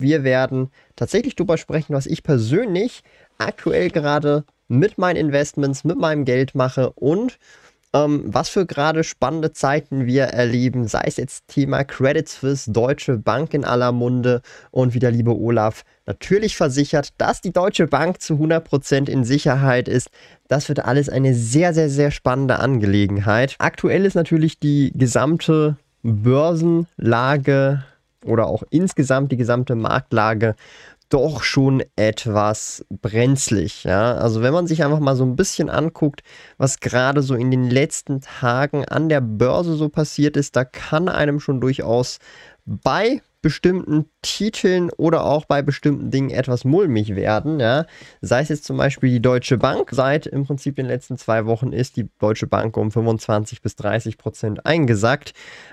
Wir werden tatsächlich darüber sprechen, was ich persönlich aktuell gerade mit meinen Investments, mit meinem Geld mache und ähm, was für gerade spannende Zeiten wir erleben, sei es jetzt Thema Credit Suisse, Deutsche Bank in aller Munde und wie der liebe Olaf natürlich versichert, dass die Deutsche Bank zu 100% in Sicherheit ist. Das wird alles eine sehr, sehr, sehr spannende Angelegenheit. Aktuell ist natürlich die gesamte Börsenlage oder auch insgesamt die gesamte Marktlage doch schon etwas brenzlig. Ja? Also wenn man sich einfach mal so ein bisschen anguckt, was gerade so in den letzten Tagen an der Börse so passiert ist, da kann einem schon durchaus bei bestimmten Titeln oder auch bei bestimmten Dingen etwas mulmig werden. Ja? Sei es jetzt zum Beispiel die Deutsche Bank. Seit im Prinzip den letzten zwei Wochen ist die Deutsche Bank um 25 bis 30 Prozent eingesackt.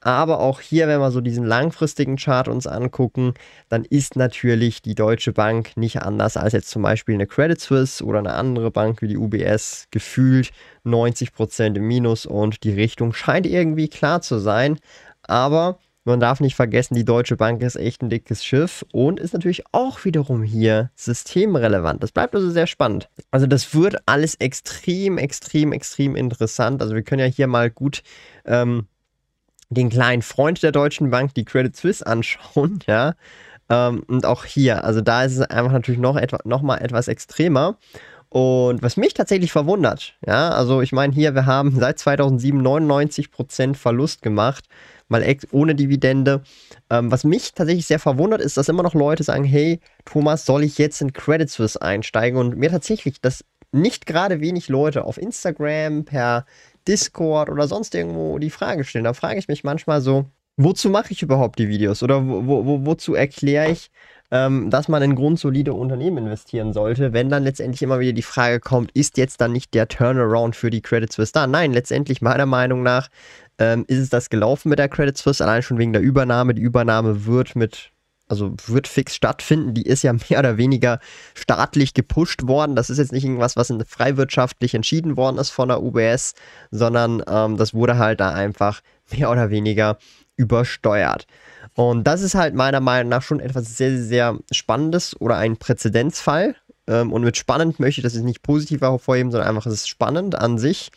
Aber auch hier, wenn wir so diesen langfristigen Chart uns angucken, dann ist natürlich die Deutsche Bank nicht anders als jetzt zum Beispiel eine Credit Suisse oder eine andere Bank wie die UBS gefühlt 90 Prozent im Minus und die Richtung scheint irgendwie klar zu sein. Aber man darf nicht vergessen, die Deutsche Bank ist echt ein dickes Schiff und ist natürlich auch wiederum hier systemrelevant. Das bleibt also sehr spannend. Also das wird alles extrem, extrem, extrem interessant. Also wir können ja hier mal gut ähm, den kleinen Freund der Deutschen Bank, die Credit Suisse, anschauen, ja. Ähm, und auch hier, also da ist es einfach natürlich noch, etwa, noch mal etwas extremer. Und was mich tatsächlich verwundert, ja, also ich meine hier, wir haben seit 2007 99% Verlust gemacht mal ohne Dividende. Ähm, was mich tatsächlich sehr verwundert, ist, dass immer noch Leute sagen, hey, Thomas, soll ich jetzt in Credit Suisse einsteigen? Und mir tatsächlich, dass nicht gerade wenig Leute auf Instagram, per Discord oder sonst irgendwo die Frage stellen. Da frage ich mich manchmal so, wozu mache ich überhaupt die Videos? Oder wo, wo, wozu erkläre ich, ähm, dass man in grundsolide Unternehmen investieren sollte, wenn dann letztendlich immer wieder die Frage kommt, ist jetzt dann nicht der Turnaround für die Credit Suisse da? Nein, letztendlich meiner Meinung nach ähm, ist es das gelaufen mit der Credit Suisse, allein schon wegen der Übernahme. Die Übernahme wird mit also wird fix stattfinden. Die ist ja mehr oder weniger staatlich gepusht worden. Das ist jetzt nicht irgendwas, was freiwirtschaftlich entschieden worden ist von der UBS, sondern ähm, das wurde halt da einfach mehr oder weniger übersteuert. Und das ist halt meiner Meinung nach schon etwas sehr, sehr Spannendes oder ein Präzedenzfall. Ähm, und mit spannend möchte ich das jetzt nicht positiv hervorheben, sondern einfach, es ist spannend an sich.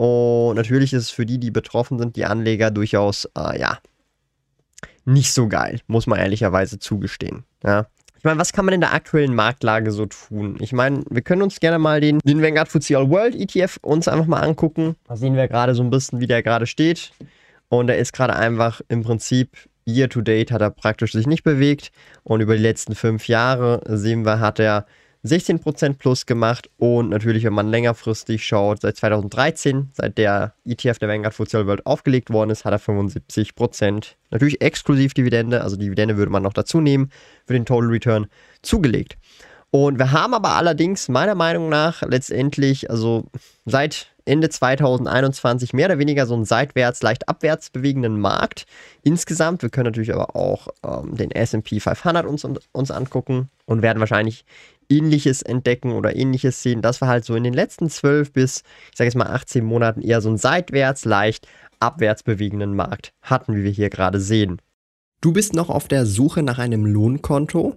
Und natürlich ist es für die, die betroffen sind, die Anleger durchaus, äh, ja, nicht so geil, muss man ehrlicherweise zugestehen. Ja. Ich meine, was kann man in der aktuellen Marktlage so tun? Ich meine, wir können uns gerne mal den, den Vanguard FTSE All World ETF uns einfach mal angucken. Da sehen wir gerade so ein bisschen, wie der gerade steht. Und er ist gerade einfach im Prinzip Year to date hat er praktisch sich nicht bewegt. Und über die letzten fünf Jahre sehen wir, hat er 16% plus gemacht und natürlich, wenn man längerfristig schaut, seit 2013, seit der ETF der Vanguard FTSE World aufgelegt worden ist, hat er 75%, natürlich exklusiv Dividende, also Dividende würde man noch dazu nehmen, für den Total Return zugelegt. Und wir haben aber allerdings meiner Meinung nach letztendlich, also seit Ende 2021 mehr oder weniger so einen seitwärts, leicht abwärts bewegenden Markt insgesamt. Wir können natürlich aber auch ähm, den SP 500 uns, uns angucken und werden wahrscheinlich ähnliches entdecken oder ähnliches sehen, dass wir halt so in den letzten 12 bis, ich sage jetzt mal 18 Monaten eher so einen seitwärts, leicht abwärts bewegenden Markt hatten, wie wir hier gerade sehen. Du bist noch auf der Suche nach einem Lohnkonto?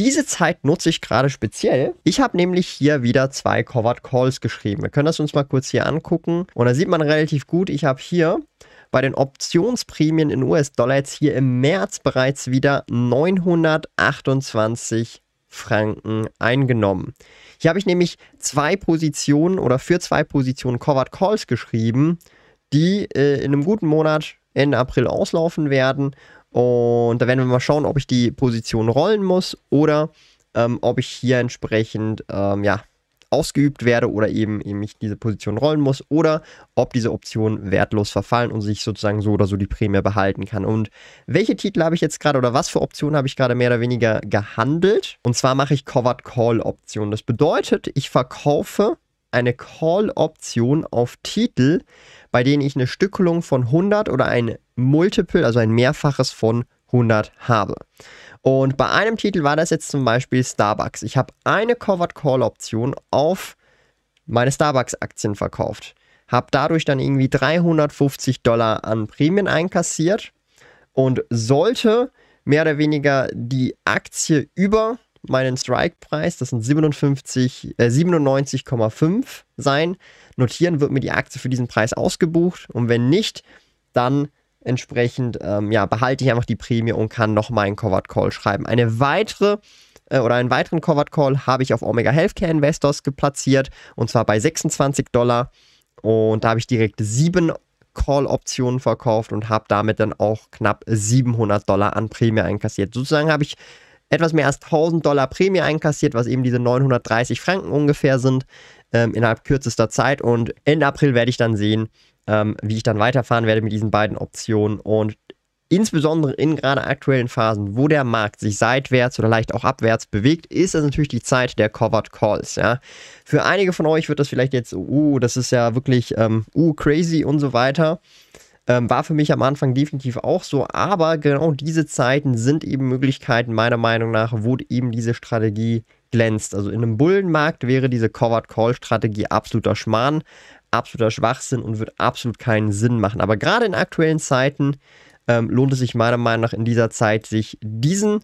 Diese Zeit nutze ich gerade speziell. Ich habe nämlich hier wieder zwei Covered Calls geschrieben. Wir können das uns mal kurz hier angucken. Und da sieht man relativ gut, ich habe hier bei den Optionsprämien in US-Dollar jetzt hier im März bereits wieder 928 Franken eingenommen. Hier habe ich nämlich zwei Positionen oder für zwei Positionen Covered Calls geschrieben, die äh, in einem guten Monat Ende April auslaufen werden. Und da werden wir mal schauen, ob ich die Position rollen muss oder ähm, ob ich hier entsprechend ähm, ja, ausgeübt werde oder eben, eben ich diese Position rollen muss oder ob diese Optionen wertlos verfallen und sich sozusagen so oder so die Prämie behalten kann. Und welche Titel habe ich jetzt gerade oder was für Optionen habe ich gerade mehr oder weniger gehandelt? Und zwar mache ich Covered Call Optionen. Das bedeutet, ich verkaufe eine Call-Option auf Titel, bei denen ich eine Stückelung von 100 oder ein Multiple, also ein Mehrfaches von 100 habe. Und bei einem Titel war das jetzt zum Beispiel Starbucks. Ich habe eine Covered Call Option auf meine Starbucks-Aktien verkauft. Habe dadurch dann irgendwie 350 Dollar an Prämien einkassiert und sollte mehr oder weniger die Aktie über meinen Strike-Preis, das sind 57, äh, 97,5 sein, notieren, wird mir die Aktie für diesen Preis ausgebucht und wenn nicht, dann Entsprechend ähm, ja, behalte ich einfach die Prämie und kann nochmal einen Covered Call schreiben. Eine weitere äh, oder einen weiteren Covered Call habe ich auf Omega Healthcare Investors geplatziert und zwar bei 26 Dollar. Und da habe ich direkt sieben Call-Optionen verkauft und habe damit dann auch knapp 700 Dollar an Prämie einkassiert. Sozusagen habe ich etwas mehr als 1000 Dollar Prämie einkassiert, was eben diese 930 Franken ungefähr sind, ähm, innerhalb kürzester Zeit. Und Ende April werde ich dann sehen, ähm, wie ich dann weiterfahren werde mit diesen beiden Optionen. Und insbesondere in gerade aktuellen Phasen, wo der Markt sich seitwärts oder leicht auch abwärts bewegt, ist es natürlich die Zeit der Covered Calls. Ja. Für einige von euch wird das vielleicht jetzt, uh, das ist ja wirklich, ähm, uh, crazy und so weiter. Ähm, war für mich am Anfang definitiv auch so, aber genau diese Zeiten sind eben Möglichkeiten, meiner Meinung nach, wo eben diese Strategie glänzt. Also in einem Bullenmarkt wäre diese Covered Call Strategie absoluter Schmarrn absoluter Schwachsinn und wird absolut keinen Sinn machen. Aber gerade in aktuellen Zeiten ähm, lohnt es sich meiner Meinung nach in dieser Zeit, sich diesen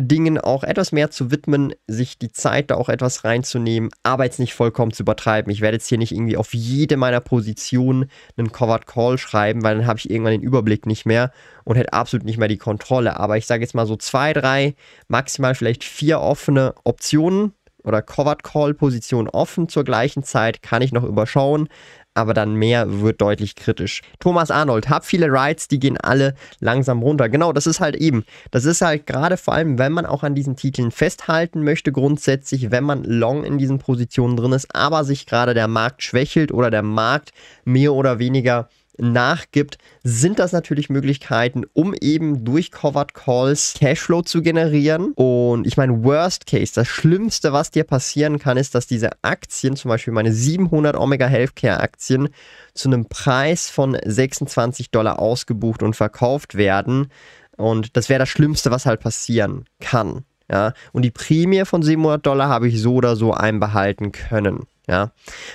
Dingen auch etwas mehr zu widmen, sich die Zeit da auch etwas reinzunehmen, aber jetzt nicht vollkommen zu übertreiben. Ich werde jetzt hier nicht irgendwie auf jede meiner Positionen einen Covered Call schreiben, weil dann habe ich irgendwann den Überblick nicht mehr und hätte absolut nicht mehr die Kontrolle. Aber ich sage jetzt mal so zwei, drei, maximal vielleicht vier offene Optionen oder Covered Call Position offen zur gleichen Zeit, kann ich noch überschauen, aber dann mehr wird deutlich kritisch. Thomas Arnold, hab viele Rides, die gehen alle langsam runter. Genau, das ist halt eben. Das ist halt gerade vor allem, wenn man auch an diesen Titeln festhalten möchte, grundsätzlich, wenn man long in diesen Positionen drin ist, aber sich gerade der Markt schwächelt oder der Markt mehr oder weniger nachgibt, sind das natürlich Möglichkeiten, um eben durch Covered Calls Cashflow zu generieren. Und ich meine, Worst Case, das Schlimmste, was dir passieren kann, ist, dass diese Aktien, zum Beispiel meine 700 Omega Healthcare Aktien, zu einem Preis von 26 Dollar ausgebucht und verkauft werden. Und das wäre das Schlimmste, was halt passieren kann. Ja, und die Prämie von 700 Dollar habe ich so oder so einbehalten können. Ja.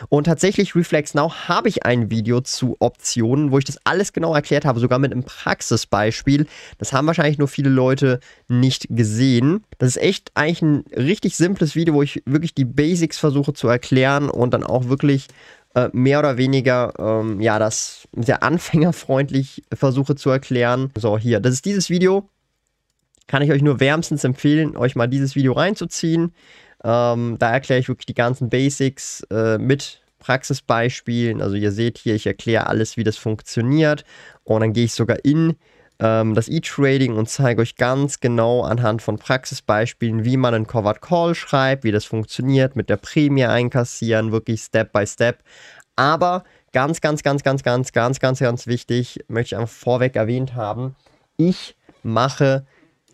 Und tatsächlich, Reflex Now habe ich ein Video zu Optionen, wo ich das alles genau erklärt habe, sogar mit einem Praxisbeispiel. Das haben wahrscheinlich nur viele Leute nicht gesehen. Das ist echt eigentlich ein richtig simples Video, wo ich wirklich die Basics versuche zu erklären und dann auch wirklich äh, mehr oder weniger, ähm, ja, das sehr anfängerfreundlich versuche zu erklären. So, hier, das ist dieses Video. Kann ich euch nur wärmstens empfehlen, euch mal dieses Video reinzuziehen. Ähm, da erkläre ich wirklich die ganzen Basics äh, mit Praxisbeispielen. Also ihr seht hier, ich erkläre alles, wie das funktioniert. Und dann gehe ich sogar in ähm, das E-Trading und zeige euch ganz genau anhand von Praxisbeispielen, wie man einen Covered Call schreibt, wie das funktioniert, mit der Prämie einkassieren, wirklich Step by Step. Aber ganz, ganz, ganz, ganz, ganz, ganz, ganz, ganz wichtig, möchte ich einfach vorweg erwähnt haben, ich mache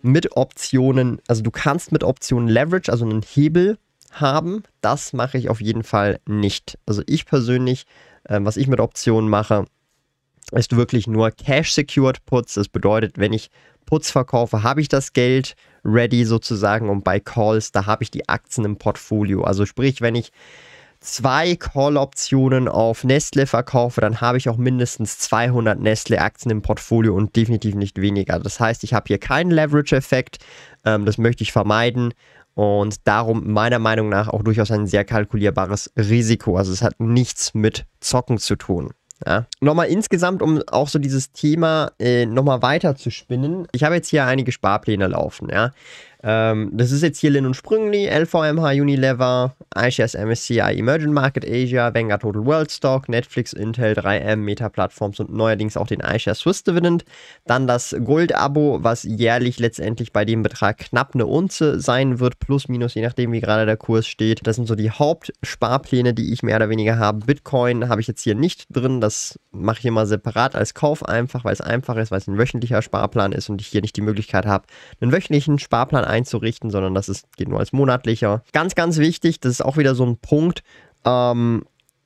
mit Optionen, also du kannst mit Optionen Leverage, also einen Hebel haben. Das mache ich auf jeden Fall nicht. Also ich persönlich, äh, was ich mit Optionen mache, ist wirklich nur Cash-Secured Puts. Das bedeutet, wenn ich Puts verkaufe, habe ich das Geld ready sozusagen und bei Calls, da habe ich die Aktien im Portfolio. Also sprich, wenn ich zwei Call-Optionen auf Nestle verkaufe, dann habe ich auch mindestens 200 Nestle-Aktien im Portfolio und definitiv nicht weniger. Das heißt, ich habe hier keinen Leverage-Effekt. Ähm, das möchte ich vermeiden und darum meiner Meinung nach auch durchaus ein sehr kalkulierbares Risiko. Also es hat nichts mit Zocken zu tun. Ja. Nochmal insgesamt, um auch so dieses Thema äh, nochmal weiter zu spinnen. Ich habe jetzt hier einige Sparpläne laufen, ja. Ähm, das ist jetzt hier Lin und Sprüngli, LVMH Unilever, iShares MSCI Emerging Market Asia, Vanguard Total World Stock, Netflix, Intel, 3M, Meta Platforms und neuerdings auch den iShares Swiss Dividend. Dann das Gold-Abo, was jährlich letztendlich bei dem Betrag knapp eine Unze sein wird, plus minus, je nachdem wie gerade der Kurs steht. Das sind so die Hauptsparpläne, die ich mehr oder weniger habe. Bitcoin habe ich jetzt hier nicht drin, das mache ich mal separat als Kauf einfach, weil es einfach ist, weil es ein wöchentlicher Sparplan ist und ich hier nicht die Möglichkeit habe, einen wöchentlichen Sparplan einzurichten, sondern das ist, geht nur als monatlicher. Ganz, ganz wichtig, das ist auch wieder so ein Punkt, ähm,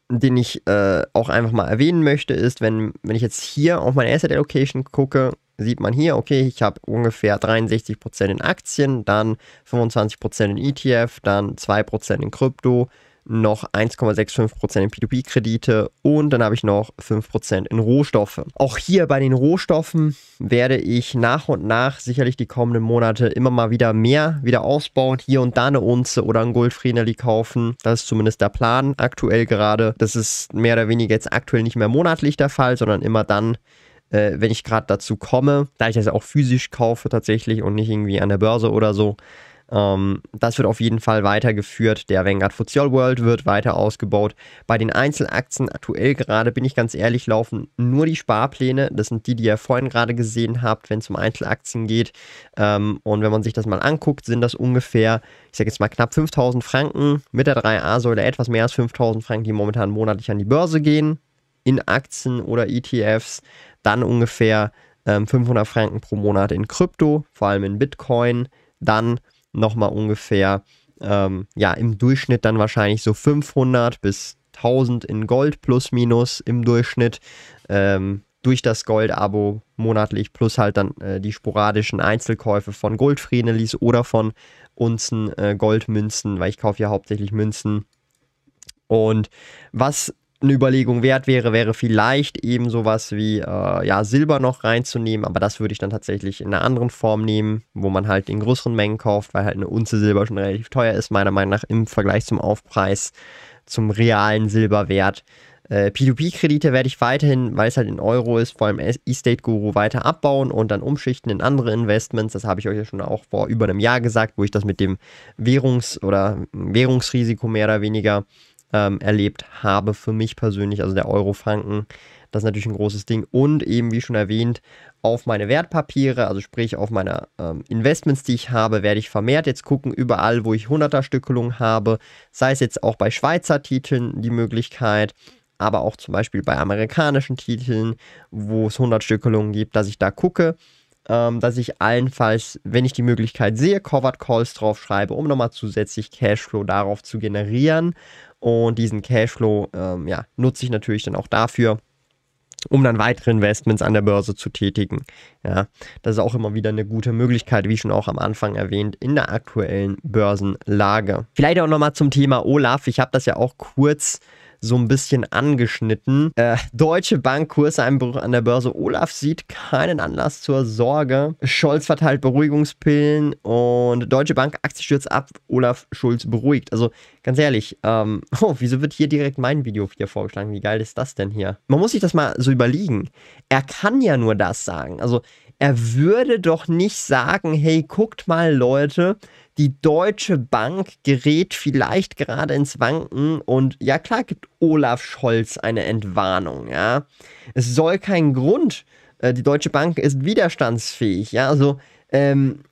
den ich äh, auch einfach mal erwähnen möchte, ist, wenn, wenn ich jetzt hier auf meine Asset Allocation gucke, sieht man hier, okay, ich habe ungefähr 63% in Aktien, dann 25% in ETF, dann 2% in Krypto, noch 1,65% in P2P-Kredite und dann habe ich noch 5% in Rohstoffe. Auch hier bei den Rohstoffen werde ich nach und nach sicherlich die kommenden Monate immer mal wieder mehr wieder ausbauen. Hier und da eine Unze oder ein Goldfrieneli kaufen. Das ist zumindest der Plan aktuell gerade. Das ist mehr oder weniger jetzt aktuell nicht mehr monatlich der Fall, sondern immer dann, äh, wenn ich gerade dazu komme, da ich das auch physisch kaufe tatsächlich und nicht irgendwie an der Börse oder so, ähm, das wird auf jeden Fall weitergeführt. Der Vanguard FTSE World wird weiter ausgebaut. Bei den Einzelaktien aktuell gerade, bin ich ganz ehrlich, laufen nur die Sparpläne. Das sind die, die ihr vorhin gerade gesehen habt, wenn es um Einzelaktien geht. Ähm, und wenn man sich das mal anguckt, sind das ungefähr, ich sage jetzt mal knapp 5000 Franken mit der 3A-Säule, etwas mehr als 5000 Franken, die momentan monatlich an die Börse gehen, in Aktien oder ETFs. Dann ungefähr ähm, 500 Franken pro Monat in Krypto, vor allem in Bitcoin. Dann nochmal ungefähr, ähm, ja, im Durchschnitt dann wahrscheinlich so 500 bis 1000 in Gold plus minus im Durchschnitt. Ähm, durch das Gold-Abo monatlich plus halt dann äh, die sporadischen Einzelkäufe von Goldfrienelis oder von Unzen äh, Goldmünzen, weil ich kaufe ja hauptsächlich Münzen. Und was eine Überlegung wert wäre, wäre vielleicht eben sowas wie äh, ja, Silber noch reinzunehmen, aber das würde ich dann tatsächlich in einer anderen Form nehmen, wo man halt in größeren Mengen kauft, weil halt eine Unze Silber schon relativ teuer ist, meiner Meinung nach im Vergleich zum Aufpreis, zum realen Silberwert. Äh, P2P-Kredite werde ich weiterhin, weil es halt in Euro ist, vor allem E-State Guru weiter abbauen und dann umschichten in andere Investments. Das habe ich euch ja schon auch vor über einem Jahr gesagt, wo ich das mit dem Währungs- oder Währungsrisiko mehr oder weniger ähm, erlebt habe für mich persönlich, also der Euro-Franken. Das ist natürlich ein großes Ding. Und eben, wie schon erwähnt, auf meine Wertpapiere, also sprich auf meine ähm, Investments, die ich habe, werde ich vermehrt jetzt gucken, überall, wo ich 100er Stückelung habe, sei es jetzt auch bei Schweizer Titeln die Möglichkeit, aber auch zum Beispiel bei amerikanischen Titeln, wo es 100 Stückelungen gibt, dass ich da gucke, ähm, dass ich allenfalls, wenn ich die Möglichkeit sehe, Covered Calls drauf schreibe, um nochmal zusätzlich Cashflow darauf zu generieren und diesen Cashflow ähm, ja, nutze ich natürlich dann auch dafür, um dann weitere Investments an der Börse zu tätigen. Ja, das ist auch immer wieder eine gute Möglichkeit, wie schon auch am Anfang erwähnt, in der aktuellen Börsenlage. Vielleicht auch nochmal zum Thema Olaf. Ich habe das ja auch kurz so ein bisschen angeschnitten. Äh, Deutsche Bank Kurseinbruch an der Börse. Olaf sieht keinen Anlass zur Sorge. Scholz verteilt Beruhigungspillen und Deutsche Bank Aktie stürzt ab. Olaf Schulz beruhigt. Also ganz ehrlich, ähm, oh, wieso wird hier direkt mein Video hier vorgeschlagen? Wie geil ist das denn hier? Man muss sich das mal so überlegen. Er kann ja nur das sagen. Also er würde doch nicht sagen, hey, guckt mal Leute, die Deutsche Bank gerät vielleicht gerade ins Wanken und ja klar gibt Olaf Scholz eine Entwarnung, ja. Es soll kein Grund, äh, die Deutsche Bank ist widerstandsfähig, ja, also ähm,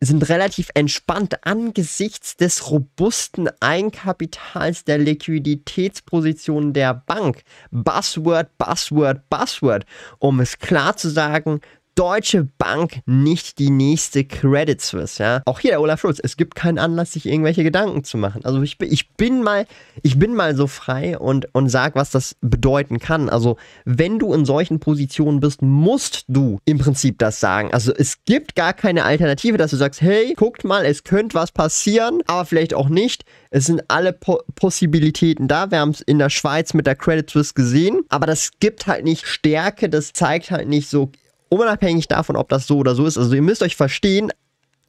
sind relativ entspannt angesichts des robusten Eigenkapitals der Liquiditätsposition der Bank. Buzzword, Buzzword, Buzzword. Um es klar zu sagen, Deutsche Bank nicht die nächste Credit Suisse, ja. Auch hier der Olaf Schulz, es gibt keinen Anlass, sich irgendwelche Gedanken zu machen. Also ich, ich bin mal, ich bin mal so frei und, und sag, was das bedeuten kann. Also wenn du in solchen Positionen bist, musst du im Prinzip das sagen. Also es gibt gar keine Alternative, dass du sagst, hey, guckt mal, es könnte was passieren, aber vielleicht auch nicht. Es sind alle po Possibilitäten da. Wir haben es in der Schweiz mit der Credit Suisse gesehen, aber das gibt halt nicht Stärke, das zeigt halt nicht so, unabhängig davon, ob das so oder so ist. Also ihr müsst euch verstehen,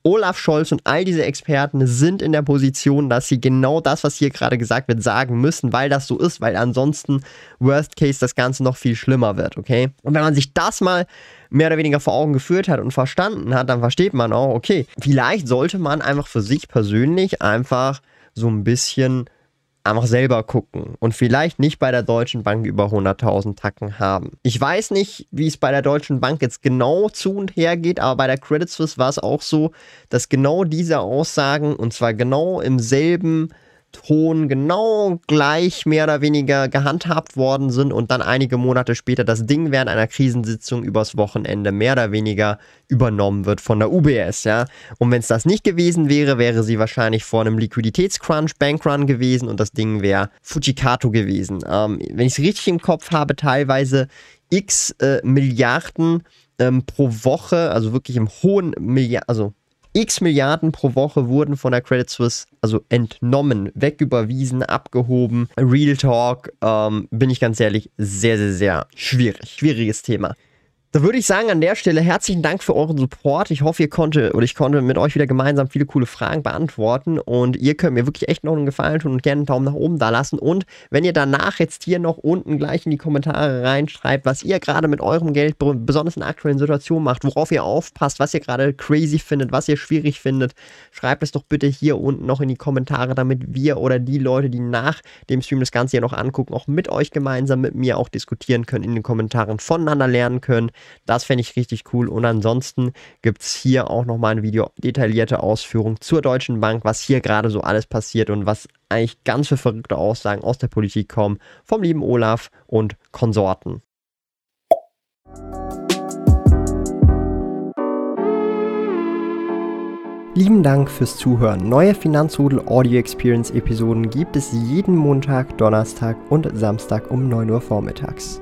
Olaf Scholz und all diese Experten sind in der Position, dass sie genau das, was hier gerade gesagt wird, sagen müssen, weil das so ist, weil ansonsten Worst Case das Ganze noch viel schlimmer wird, okay? Und wenn man sich das mal mehr oder weniger vor Augen geführt hat und verstanden hat, dann versteht man auch, okay, vielleicht sollte man einfach für sich persönlich einfach so ein bisschen einfach selber gucken und vielleicht nicht bei der Deutschen Bank über 100.000 Tacken haben. Ich weiß nicht, wie es bei der Deutschen Bank jetzt genau zu und her geht, aber bei der Credit Suisse war es auch so, dass genau diese Aussagen und zwar genau im selben Ton genau gleich mehr oder weniger gehandhabt worden sind und dann einige Monate später das Ding während einer Krisensitzung übers Wochenende mehr oder weniger übernommen wird von der UBS, ja. Und wenn es das nicht gewesen wäre, wäre sie wahrscheinlich vor einem Liquiditätscrunch, Bankrun gewesen und das Ding wäre Fujikato gewesen. Ähm, wenn ich es richtig im Kopf habe, teilweise x äh, Milliarden ähm, pro Woche, also wirklich im hohen Milliarden, also X Milliarden pro Woche wurden von der Credit Suisse also entnommen, wegüberwiesen, abgehoben. Real Talk, ähm, bin ich ganz ehrlich, sehr, sehr, sehr schwierig. Schwieriges Thema. Da würde ich sagen, an der Stelle herzlichen Dank für euren Support. Ich hoffe, ihr konnte oder ich konnte mit euch wieder gemeinsam viele coole Fragen beantworten und ihr könnt mir wirklich echt noch einen Gefallen tun und gerne einen Daumen nach oben da lassen. Und wenn ihr danach jetzt hier noch unten gleich in die Kommentare reinschreibt, was ihr gerade mit eurem Geld besonders in aktuellen Situationen macht, worauf ihr aufpasst, was ihr gerade crazy findet, was ihr schwierig findet, schreibt es doch bitte hier unten noch in die Kommentare, damit wir oder die Leute, die nach dem Stream das Ganze hier noch angucken, auch mit euch gemeinsam mit mir auch diskutieren können, in den Kommentaren voneinander lernen können. Das fände ich richtig cool. Und ansonsten gibt es hier auch nochmal ein Video, detaillierte Ausführung zur Deutschen Bank, was hier gerade so alles passiert und was eigentlich ganz für verrückte Aussagen aus der Politik kommen vom lieben Olaf und Konsorten. Lieben Dank fürs Zuhören. Neue Finanzrudel Audio Experience Episoden gibt es jeden Montag, Donnerstag und Samstag um 9 Uhr vormittags.